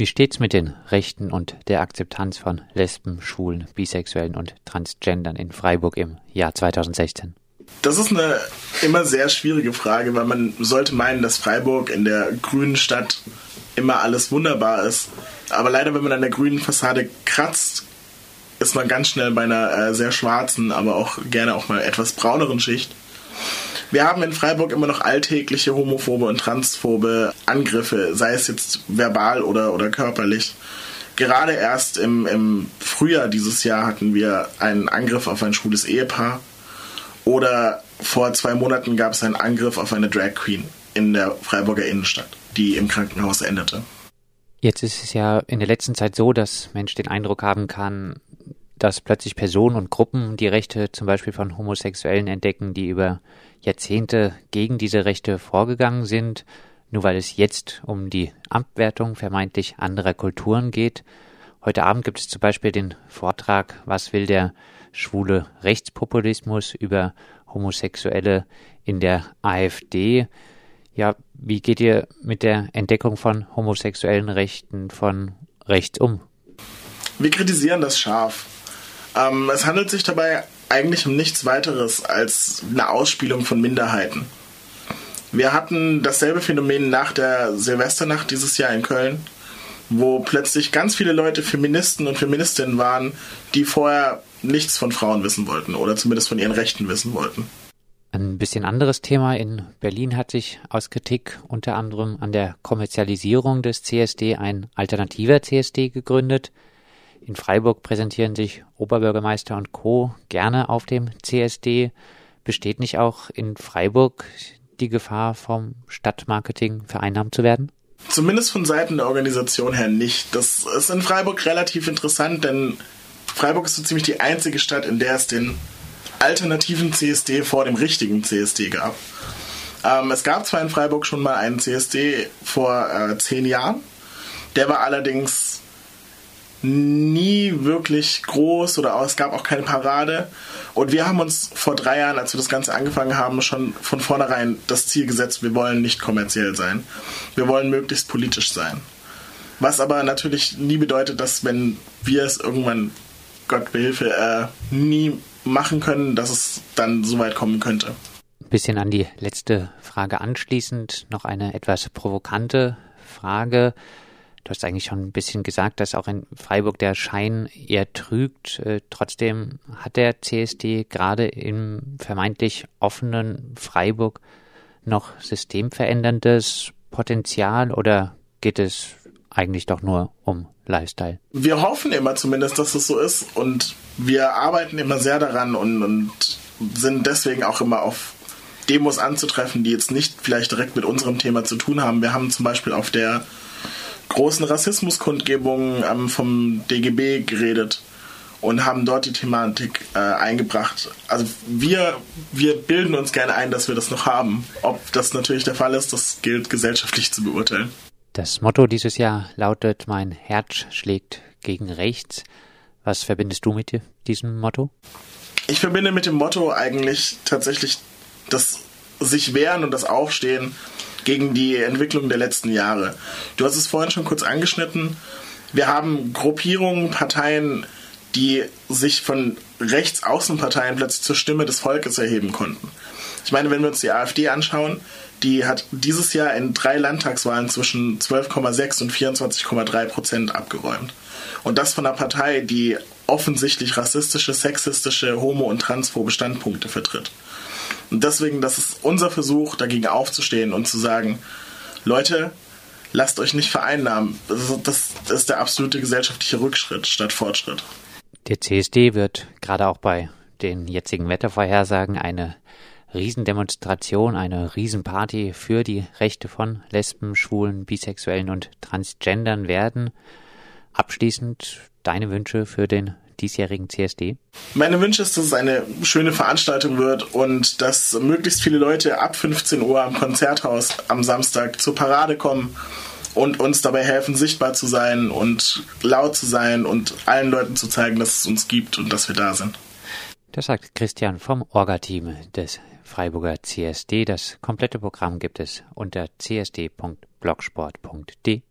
Wie steht's mit den Rechten und der Akzeptanz von Lesben, Schwulen, Bisexuellen und Transgendern in Freiburg im Jahr 2016? Das ist eine immer sehr schwierige Frage, weil man sollte meinen, dass Freiburg in der grünen Stadt immer alles wunderbar ist. Aber leider, wenn man an der grünen Fassade kratzt, ist man ganz schnell bei einer äh, sehr schwarzen, aber auch gerne auch mal etwas brauneren Schicht. Wir haben in Freiburg immer noch alltägliche homophobe und transphobe Angriffe, sei es jetzt verbal oder, oder körperlich. Gerade erst im, im Frühjahr dieses Jahr hatten wir einen Angriff auf ein schwules Ehepaar. Oder vor zwei Monaten gab es einen Angriff auf eine Drag Queen in der Freiburger Innenstadt, die im Krankenhaus endete. Jetzt ist es ja in der letzten Zeit so, dass Mensch den Eindruck haben kann, dass plötzlich Personen und Gruppen die Rechte zum Beispiel von Homosexuellen entdecken, die über Jahrzehnte gegen diese Rechte vorgegangen sind, nur weil es jetzt um die Abwertung vermeintlich anderer Kulturen geht. Heute Abend gibt es zum Beispiel den Vortrag Was will der schwule Rechtspopulismus über Homosexuelle in der AfD. Ja, wie geht ihr mit der Entdeckung von homosexuellen Rechten von rechts um? Wir kritisieren das scharf. Ähm, es handelt sich dabei eigentlich um nichts weiteres als eine Ausspielung von Minderheiten. Wir hatten dasselbe Phänomen nach der Silvesternacht dieses Jahr in Köln, wo plötzlich ganz viele Leute Feministen und Feministinnen waren, die vorher nichts von Frauen wissen wollten oder zumindest von ihren Rechten wissen wollten. Ein bisschen anderes Thema in Berlin hat sich aus Kritik unter anderem an der Kommerzialisierung des CSD ein alternativer CSD gegründet. In Freiburg präsentieren sich Oberbürgermeister und Co. gerne auf dem CSD. Besteht nicht auch in Freiburg die Gefahr, vom Stadtmarketing vereinnahmt zu werden? Zumindest von Seiten der Organisation her nicht. Das ist in Freiburg relativ interessant, denn Freiburg ist so ziemlich die einzige Stadt, in der es den alternativen CSD vor dem richtigen CSD gab. Ähm, es gab zwar in Freiburg schon mal einen CSD vor äh, zehn Jahren, der war allerdings nie wirklich groß oder es gab auch keine Parade. Und wir haben uns vor drei Jahren, als wir das Ganze angefangen haben, schon von vornherein das Ziel gesetzt, wir wollen nicht kommerziell sein. Wir wollen möglichst politisch sein. Was aber natürlich nie bedeutet, dass wenn wir es irgendwann, Gott behilfe, äh, nie machen können, dass es dann so weit kommen könnte. Ein bisschen an die letzte Frage anschließend noch eine etwas provokante Frage. Du hast eigentlich schon ein bisschen gesagt, dass auch in Freiburg der Schein eher trügt. Äh, trotzdem hat der CSD gerade im vermeintlich offenen Freiburg noch systemveränderndes Potenzial oder geht es eigentlich doch nur um Lifestyle? Wir hoffen immer zumindest, dass es so ist und wir arbeiten immer sehr daran und, und sind deswegen auch immer auf Demos anzutreffen, die jetzt nicht vielleicht direkt mit unserem Thema zu tun haben. Wir haben zum Beispiel auf der großen Rassismuskundgebungen ähm, vom DGB geredet und haben dort die Thematik äh, eingebracht. Also wir, wir bilden uns gerne ein, dass wir das noch haben. Ob das natürlich der Fall ist, das gilt gesellschaftlich zu beurteilen. Das Motto dieses Jahr lautet Mein Herz schlägt gegen rechts. Was verbindest du mit diesem Motto? Ich verbinde mit dem Motto eigentlich tatsächlich das sich wehren und das Aufstehen gegen die Entwicklung der letzten Jahre. Du hast es vorhin schon kurz angeschnitten. Wir haben Gruppierungen, Parteien, die sich von Rechtsaußenparteien plötzlich zur Stimme des Volkes erheben konnten. Ich meine, wenn wir uns die AfD anschauen, die hat dieses Jahr in drei Landtagswahlen zwischen 12,6 und 24,3 Prozent abgeräumt. Und das von einer Partei, die offensichtlich rassistische, sexistische, homo- und transphobe Standpunkte vertritt. Und deswegen, das ist unser Versuch, dagegen aufzustehen und zu sagen, Leute, lasst euch nicht vereinnahmen. Das ist, der absolute gesellschaftliche Rückschritt statt Fortschritt. Der CSD wird gerade auch bei den jetzigen Wettervorhersagen eine Riesendemonstration, eine Riesenparty für die Rechte von Lesben, Schwulen, Bisexuellen und Transgendern werden. Abschließend deine Wünsche für den diesjährigen CSD? Meine Wünsche ist, dass es eine schöne Veranstaltung wird und dass möglichst viele Leute ab 15 Uhr am Konzerthaus am Samstag zur Parade kommen und uns dabei helfen, sichtbar zu sein und laut zu sein und allen Leuten zu zeigen, dass es uns gibt und dass wir da sind. Das sagt Christian vom Orga-Team des Freiburger CSD. Das komplette Programm gibt es unter csd.blogsport.de.